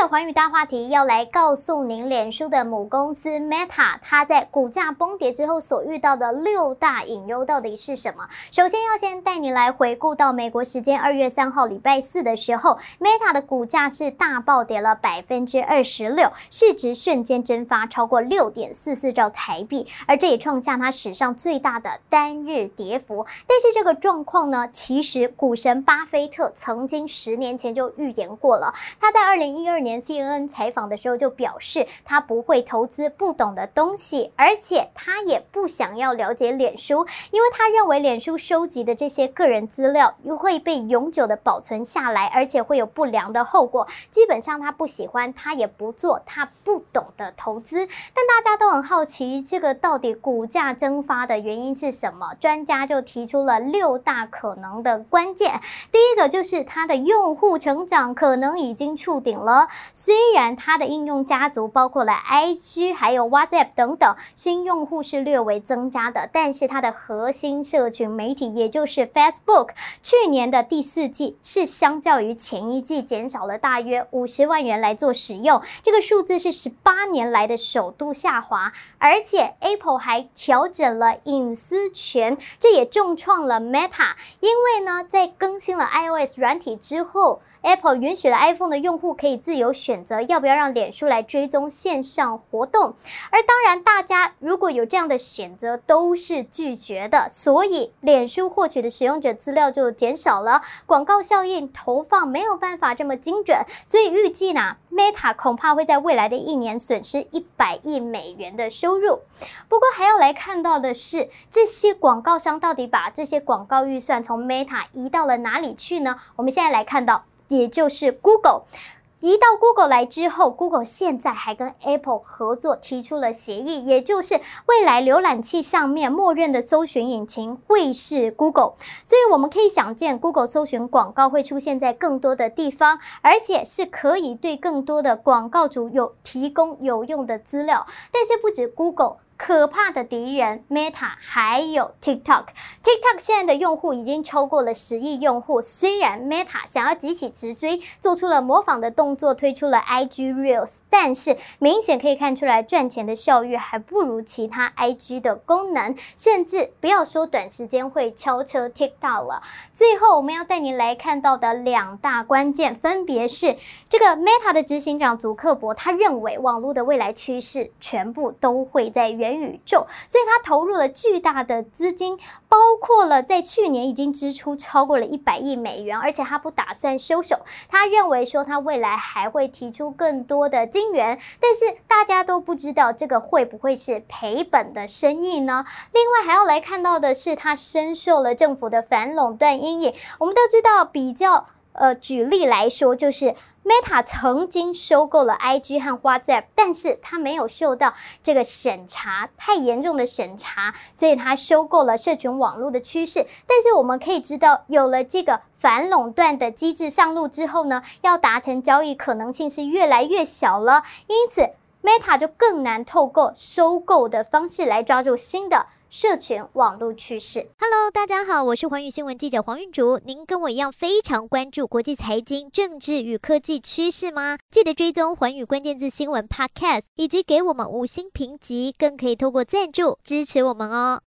的寰宇大话题要来告诉您，脸书的母公司 Meta，它在股价崩跌之后所遇到的六大隐忧到底是什么？首先要先带你来回顾到美国时间二月三号礼拜四的时候，Meta 的股价是大暴跌了百分之二十六，市值瞬间蒸发超过六点四四兆台币，而这也创下它史上最大的单日跌幅。但是这个状况呢，其实股神巴菲特曾经十年前就预言过了，他在二零一。第二年，CNN 采访的时候就表示，他不会投资不懂的东西，而且他也不想要了解脸书，因为他认为脸书收集的这些个人资料又会被永久的保存下来，而且会有不良的后果。基本上他不喜欢，他也不做他不懂的投资。但大家都很好奇，这个到底股价蒸发的原因是什么？专家就提出了六大可能的关键。第一个就是它的用户成长可能已经触顶了。虽然它的应用家族包括了 IG 还有 WhatsApp 等等，新用户是略微增加的，但是它的核心社群媒体，也就是 Facebook，去年的第四季是相较于前一季减少了大约五十万人来做使用，这个数字是十八年来的首度下滑，而且 Apple 还调整了隐私权，这也重创了 Meta，因为呢，在更新了 iOS 软体之后。Apple 允许了 iPhone 的用户可以自由选择要不要让脸书来追踪线上活动，而当然，大家如果有这样的选择，都是拒绝的，所以脸书获取的使用者资料就减少了，广告效应投放没有办法这么精准，所以预计呢，Meta 恐怕会在未来的一年损失一百亿美元的收入。不过还要来看到的是，这些广告商到底把这些广告预算从 Meta 移到了哪里去呢？我们现在来看到。也就是 Google 移到 Google 来之后，Google 现在还跟 Apple 合作提出了协议，也就是未来浏览器上面默认的搜寻引擎会是 Google，所以我们可以想见，Google 搜寻广告会出现在更多的地方，而且是可以对更多的广告主有提供有用的资料。但是不止 Google。可怕的敌人 Meta 还有 TikTok，TikTok 现在的用户已经超过了十亿用户。虽然 Meta 想要急起直追，做出了模仿的动作，推出了 IG Reels，但是明显可以看出来赚钱的效率还不如其他 IG 的功能，甚至不要说短时间会超车 TikTok 了。最后我们要带您来看到的两大关键，分别是这个 Meta 的执行长祖克伯，他认为网络的未来趋势全部都会在元宇宙，所以他投入了巨大的资金，包括了在去年已经支出超过了一百亿美元，而且他不打算收手。他认为说他未来还会提出更多的金元，但是大家都不知道这个会不会是赔本的生意呢？另外还要来看到的是，他深受了政府的反垄断阴影。我们都知道，比较呃，举例来说就是。Meta 曾经收购了 IG 和 WhatsApp，但是它没有受到这个审查太严重的审查，所以它收购了社群网络的趋势。但是我们可以知道，有了这个反垄断的机制上路之后呢，要达成交易可能性是越来越小了，因此 Meta 就更难透过收购的方式来抓住新的。社群网络趋势。Hello，大家好，我是寰宇新闻记者黄韵竹。您跟我一样非常关注国际财经、政治与科技趋势吗？记得追踪寰宇关键字新闻 Podcast，以及给我们五星评级，更可以透过赞助支持我们哦。